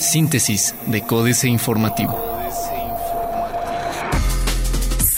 Síntesis de Códice Informativo.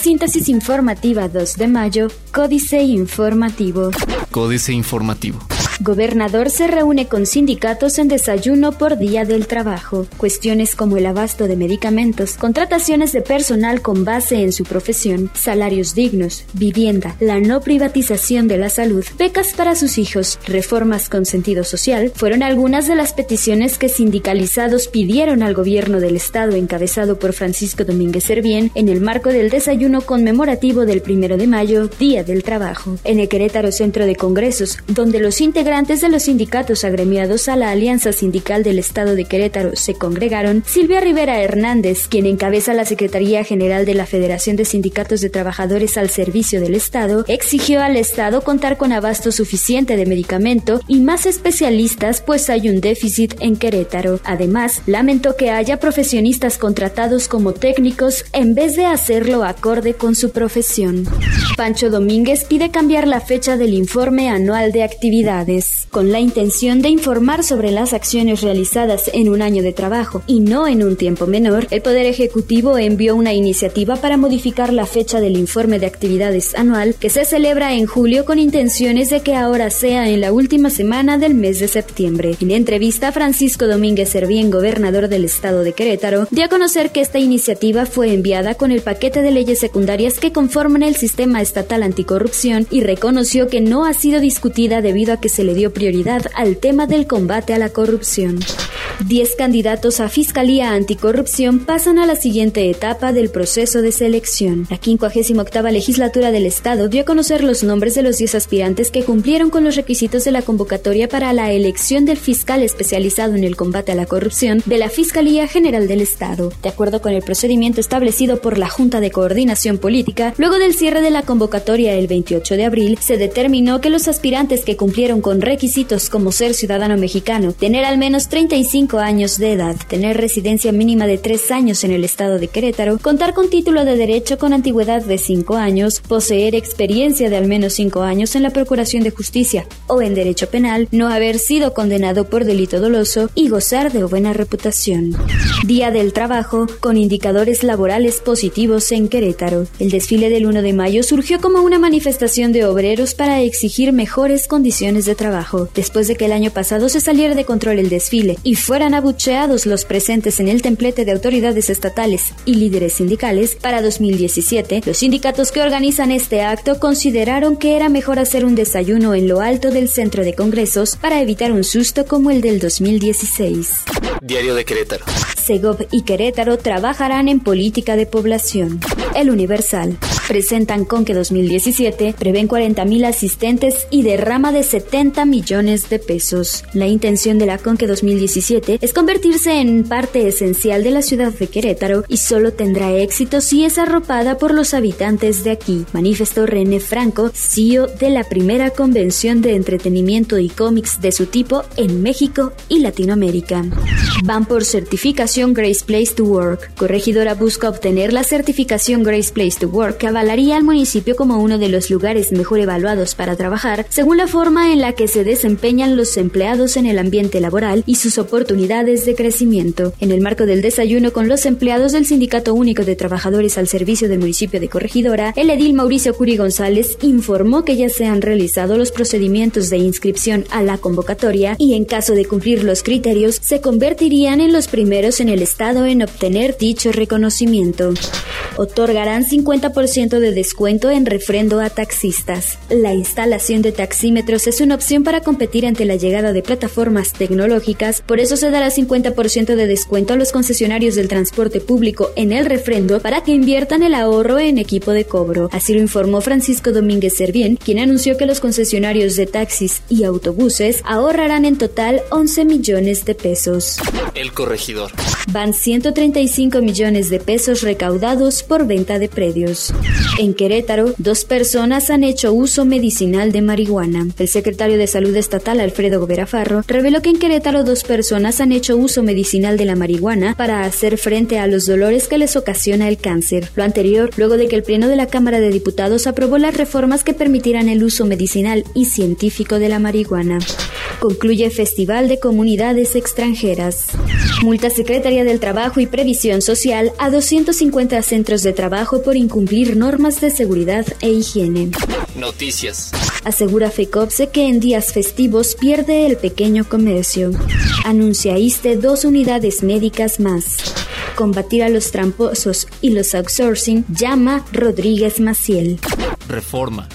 Síntesis informativa 2 de mayo, Códice Informativo. Códice Informativo. Gobernador se reúne con sindicatos en desayuno por Día del Trabajo. Cuestiones como el abasto de medicamentos, contrataciones de personal con base en su profesión, salarios dignos, vivienda, la no privatización de la salud, becas para sus hijos, reformas con sentido social, fueron algunas de las peticiones que sindicalizados pidieron al gobierno del estado encabezado por Francisco Domínguez Servién en el marco del desayuno conmemorativo del primero de mayo, Día del Trabajo. En el Querétaro Centro de Congresos, donde los integrantes integrantes de los sindicatos agremiados a la Alianza Sindical del Estado de Querétaro se congregaron, Silvia Rivera Hernández, quien encabeza la Secretaría General de la Federación de Sindicatos de Trabajadores al Servicio del Estado, exigió al Estado contar con abasto suficiente de medicamento y más especialistas, pues hay un déficit en Querétaro. Además, lamentó que haya profesionistas contratados como técnicos en vez de hacerlo acorde con su profesión. Pancho Domínguez pide cambiar la fecha del informe anual de actividades con la intención de informar sobre las acciones realizadas en un año de trabajo y no en un tiempo menor, el Poder Ejecutivo envió una iniciativa para modificar la fecha del informe de actividades anual que se celebra en julio con intenciones de que ahora sea en la última semana del mes de septiembre. En entrevista, Francisco Domínguez Servién, gobernador del estado de Querétaro, dio a conocer que esta iniciativa fue enviada con el paquete de leyes secundarias que conforman el sistema estatal anticorrupción y reconoció que no ha sido discutida debido a que se le dio prioridad al tema del combate a la corrupción. Diez candidatos a Fiscalía Anticorrupción pasan a la siguiente etapa del proceso de selección. La 58 legislatura del Estado dio a conocer los nombres de los 10 aspirantes que cumplieron con los requisitos de la convocatoria para la elección del fiscal especializado en el combate a la corrupción de la Fiscalía General del Estado. De acuerdo con el procedimiento establecido por la Junta de Coordinación Política, luego del cierre de la convocatoria el 28 de abril, se determinó que los aspirantes que cumplieron con requisitos como ser ciudadano mexicano, tener al menos 35 años de edad, tener residencia mínima de 3 años en el estado de Querétaro, contar con título de derecho con antigüedad de 5 años, poseer experiencia de al menos 5 años en la Procuración de Justicia o en derecho penal, no haber sido condenado por delito doloso y gozar de buena reputación. Día del Trabajo con indicadores laborales positivos en Querétaro. El desfile del 1 de mayo surgió como una manifestación de obreros para exigir mejores condiciones de trabajo, después de que el año pasado se saliera de control el desfile y fueran abucheados los presentes en el templete de autoridades estatales y líderes sindicales, para 2017, los sindicatos que organizan este acto consideraron que era mejor hacer un desayuno en lo alto del centro de congresos para evitar un susto como el del 2016. Diario de Querétaro. Segov y Querétaro trabajarán en política de población. El Universal. Presentan con que 2017, prevén 40.000 asistentes y derrama de 70 millones de pesos. La intención de la Conque 2017 es convertirse en parte esencial de la ciudad de Querétaro y solo tendrá éxito si es arropada por los habitantes de aquí, manifestó René Franco, CEO de la primera convención de entretenimiento y cómics de su tipo en México y Latinoamérica. Van por certificación Grace Place to Work. Corregidora busca obtener la certificación Grace Place to Work que avalaría al municipio como uno de los lugares mejor evaluados para trabajar, según la forma en la que se desempeñan los empleados en el ambiente laboral y sus oportunidades de crecimiento. En el marco del desayuno con los empleados del Sindicato Único de Trabajadores al servicio del municipio de Corregidora, el edil Mauricio Curi González informó que ya se han realizado los procedimientos de inscripción a la convocatoria y en caso de cumplir los criterios se convertirían en los primeros en el estado en obtener dicho reconocimiento. Otorgarán 50% de descuento en refrendo a taxistas. La instalación de taxímetros es una opción para competir ante la llegada de plataformas tecnológicas, por eso se dará 50% de descuento a los concesionarios del transporte público en el refrendo para que inviertan el ahorro en equipo de cobro. Así lo informó Francisco Domínguez Servién, quien anunció que los concesionarios de taxis y autobuses ahorrarán en total 11 millones de pesos. El corregidor. Van 135 millones de pesos recaudados por venta de predios. En Querétaro, dos personas han hecho uso medicinal de marihuana. El secretario de Salud Estatal, Alfredo Gobera Farro, reveló que en Querétaro dos personas han hecho uso medicinal de la marihuana para hacer frente a los dolores que les ocasiona el cáncer. Lo anterior, luego de que el Pleno de la Cámara de Diputados aprobó las reformas que permitirán el uso medicinal y científico de la marihuana. Concluye Festival de Comunidades Extranjeras. Multa Secretaría del Trabajo y Previsión Social a 250 centros de trabajo por incumplir normas de seguridad e higiene. Noticias. Asegura FECOPSE que en días festivos pierde el pequeño comercio. Anuncia ISTE dos unidades médicas más. Combatir a los tramposos y los outsourcing llama Rodríguez Maciel. Reforma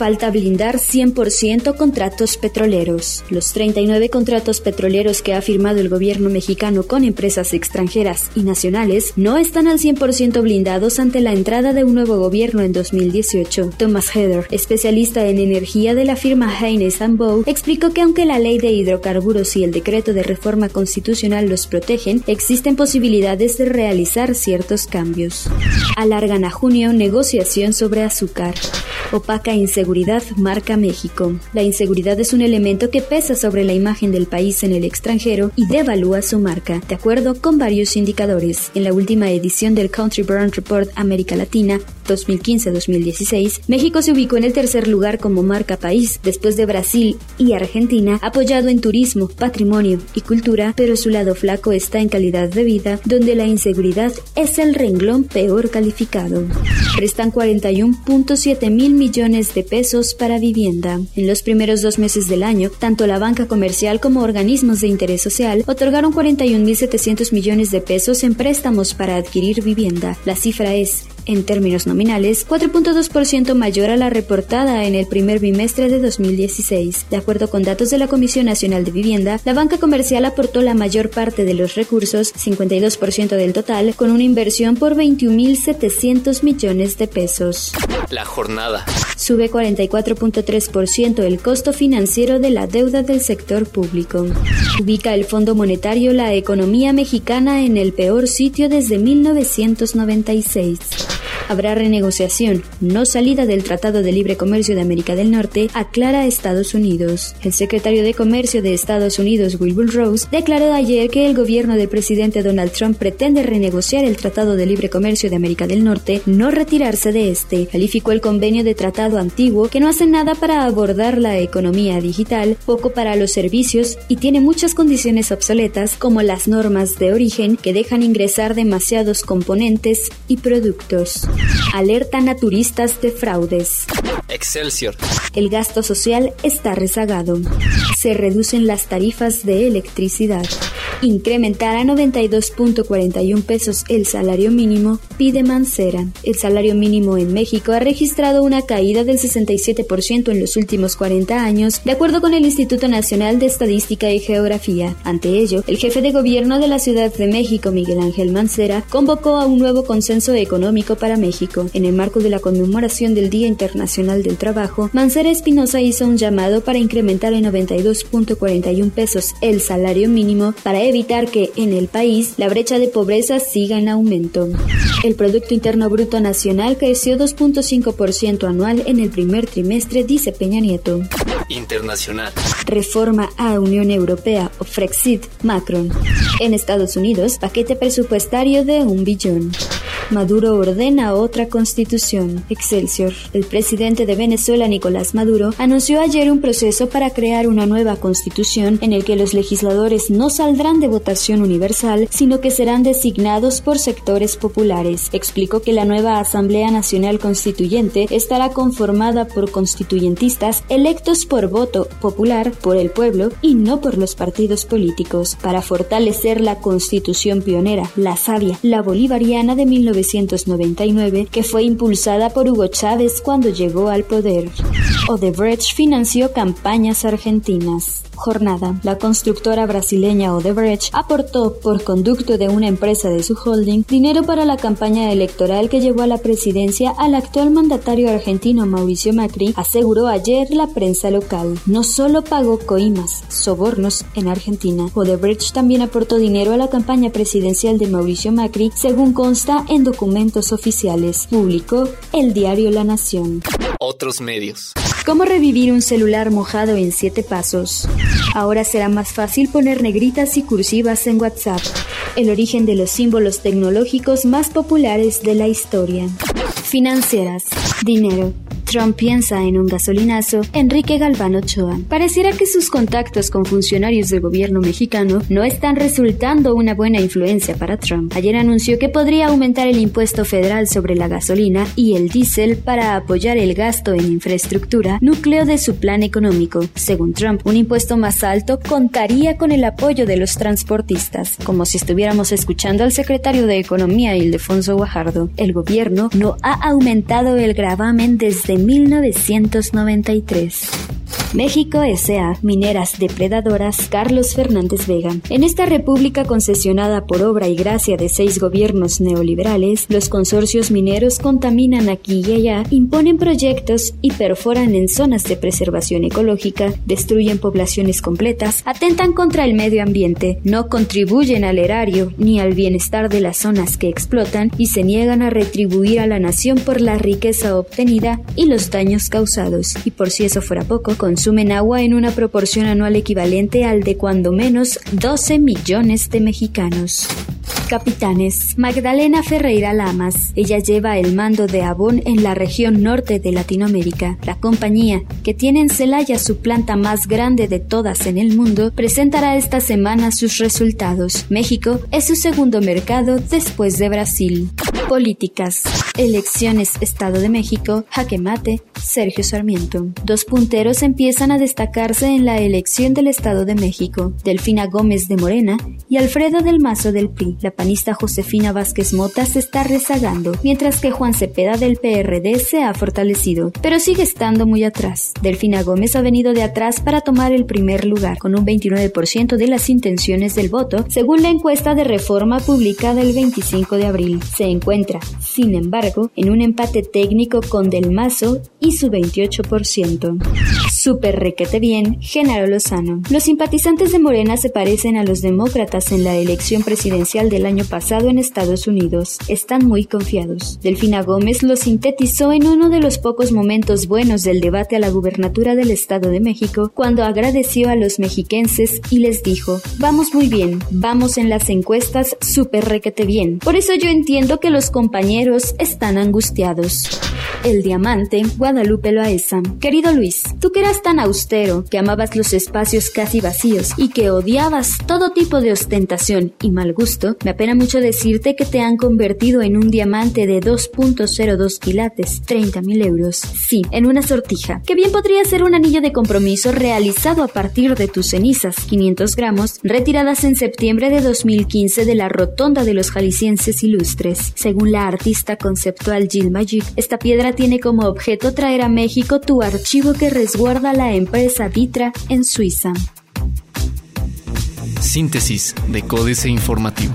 falta blindar 100% contratos petroleros. Los 39 contratos petroleros que ha firmado el gobierno mexicano con empresas extranjeras y nacionales no están al 100% blindados ante la entrada de un nuevo gobierno en 2018. Thomas Heather, especialista en energía de la firma Haynes Bow, explicó que aunque la ley de hidrocarburos y el decreto de reforma constitucional los protegen, existen posibilidades de realizar ciertos cambios. Alargan a junio negociación sobre azúcar. Opaca inseguridad marca México. La inseguridad es un elemento que pesa sobre la imagen del país en el extranjero y devalúa su marca, de acuerdo con varios indicadores. En la última edición del Country Burn Report América Latina 2015-2016, México se ubicó en el tercer lugar como marca país, después de Brasil y Argentina, apoyado en turismo, patrimonio y cultura, pero su lado flaco está en calidad de vida, donde la inseguridad es el renglón peor calificado. Prestan 41.7 mil millones de pesos para vivienda. En los primeros dos meses del año, tanto la banca comercial como organismos de interés social otorgaron 41.700 millones de pesos en préstamos para adquirir vivienda. La cifra es en términos nominales, 4.2% mayor a la reportada en el primer bimestre de 2016. De acuerdo con datos de la Comisión Nacional de Vivienda, la banca comercial aportó la mayor parte de los recursos, 52% del total, con una inversión por 21.700 millones de pesos. La jornada. Sube 44.3% el costo financiero de la deuda del sector público. Ubica el Fondo Monetario la economía mexicana en el peor sitio desde 1996 habrá renegociación, no salida del Tratado de Libre Comercio de América del Norte, aclara Estados Unidos. El secretario de Comercio de Estados Unidos, Wilbur Rose, declaró ayer que el gobierno del presidente Donald Trump pretende renegociar el Tratado de Libre Comercio de América del Norte, no retirarse de este. Calificó el convenio de tratado antiguo que no hace nada para abordar la economía digital, poco para los servicios y tiene muchas condiciones obsoletas como las normas de origen que dejan ingresar demasiados componentes y productos. Alertan a turistas de fraudes. Excelsior. El gasto social está rezagado. Se reducen las tarifas de electricidad. Incrementar a 92.41 pesos el salario mínimo, pide Mancera. El salario mínimo en México ha registrado una caída del 67% en los últimos 40 años, de acuerdo con el Instituto Nacional de Estadística y Geografía. Ante ello, el jefe de gobierno de la Ciudad de México, Miguel Ángel Mancera, convocó a un nuevo consenso económico para México. En el marco de la conmemoración del Día Internacional del Trabajo, Mancera Espinosa hizo un llamado para incrementar en 92.41 pesos el salario mínimo para evitar que en el país la brecha de pobreza siga en aumento. El Producto Interno Bruto Nacional creció 2.5% anual en el primer trimestre, dice Peña Nieto. Internacional. Reforma a Unión Europea o Frexit, Macron. En Estados Unidos, paquete presupuestario de un billón. Maduro ordena otra constitución. Excelsior. El presidente de Venezuela, Nicolás Maduro, anunció ayer un proceso para crear una nueva constitución en el que los legisladores no saldrán de votación universal, sino que serán designados por sectores populares. Explicó que la nueva Asamblea Nacional Constituyente estará conformada por constituyentistas electos por voto popular por el pueblo y no por los partidos políticos, para fortalecer la constitución pionera, la sabia, la bolivariana de 19 1999 que fue impulsada por Hugo Chávez cuando llegó al poder. Odebrecht financió campañas argentinas. Jornada. La constructora brasileña Odebrecht aportó, por conducto de una empresa de su holding, dinero para la campaña electoral que llevó a la presidencia al actual mandatario argentino Mauricio Macri, aseguró ayer la prensa local. No solo pagó coimas, sobornos en Argentina. Odebrecht también aportó dinero a la campaña presidencial de Mauricio Macri, según consta en documentos oficiales, publicó el diario La Nación. Otros medios. ¿Cómo revivir un celular mojado en siete pasos? Ahora será más fácil poner negritas y cursivas en WhatsApp. El origen de los símbolos tecnológicos más populares de la historia. Financieras. Dinero. Trump piensa en un gasolinazo, Enrique Galván Ochoa. Pareciera que sus contactos con funcionarios del gobierno mexicano no están resultando una buena influencia para Trump. Ayer anunció que podría aumentar el impuesto federal sobre la gasolina y el diésel para apoyar el gasto en infraestructura, núcleo de su plan económico. Según Trump, un impuesto más alto contaría con el apoyo de los transportistas, como si estuviéramos escuchando al secretario de Economía Ildefonso Guajardo. El gobierno no ha aumentado el gravamen desde 1993. México S.A. Mineras Depredadoras Carlos Fernández Vega. En esta república concesionada por obra y gracia de seis gobiernos neoliberales, los consorcios mineros contaminan aquí y allá, imponen proyectos y perforan en zonas de preservación ecológica, destruyen poblaciones completas, atentan contra el medio ambiente, no contribuyen al erario ni al bienestar de las zonas que explotan y se niegan a retribuir a la nación por la riqueza obtenida y los daños causados. Y por si eso fuera poco, consumen agua en una proporción anual equivalente al de cuando menos 12 millones de mexicanos. Capitanes. Magdalena Ferreira Lamas. Ella lleva el mando de Avon en la región norte de Latinoamérica. La compañía, que tiene en Celaya su planta más grande de todas en el mundo, presentará esta semana sus resultados. México es su segundo mercado después de Brasil. Políticas. Elecciones Estado de México, jaque mate, Sergio Sarmiento. Dos punteros empiezan a destacarse en la elección del Estado de México, Delfina Gómez de Morena y Alfredo del Mazo del PRI. La panista Josefina Vázquez Mota se está rezagando, mientras que Juan Cepeda del PRD se ha fortalecido, pero sigue estando muy atrás. Delfina Gómez ha venido de atrás para tomar el primer lugar, con un 29% de las intenciones del voto, según la encuesta de reforma publicada el 25 de abril. Se encuentra, sin embargo, en un empate técnico con Del Mazo y su 28%. Super requete bien, Genaro Lozano. Los simpatizantes de Morena se parecen a los demócratas en la elección presidencial del año pasado en Estados Unidos. Están muy confiados. Delfina Gómez lo sintetizó en uno de los pocos momentos buenos del debate a la gubernatura del Estado de México, cuando agradeció a los mexiquenses y les dijo, vamos muy bien, vamos en las encuestas super requete bien. Por eso yo entiendo que los compañeros están angustiados. El diamante, Guadalupe Loaesa. Querido Luis, tú que tan austero, que amabas los espacios casi vacíos y que odiabas todo tipo de ostentación y mal gusto, me apena mucho decirte que te han convertido en un diamante de 2.02 quilates, 30 mil euros. Sí, en una sortija, que bien podría ser un anillo de compromiso realizado a partir de tus cenizas, 500 gramos, retiradas en septiembre de 2015 de la rotonda de los jaliscienses ilustres. Según la artista conceptual Jill Magic, esta piedra tiene como objeto traer a México tu archivo que resguarda la empresa Vitra en Suiza. Síntesis de Códice Informativo.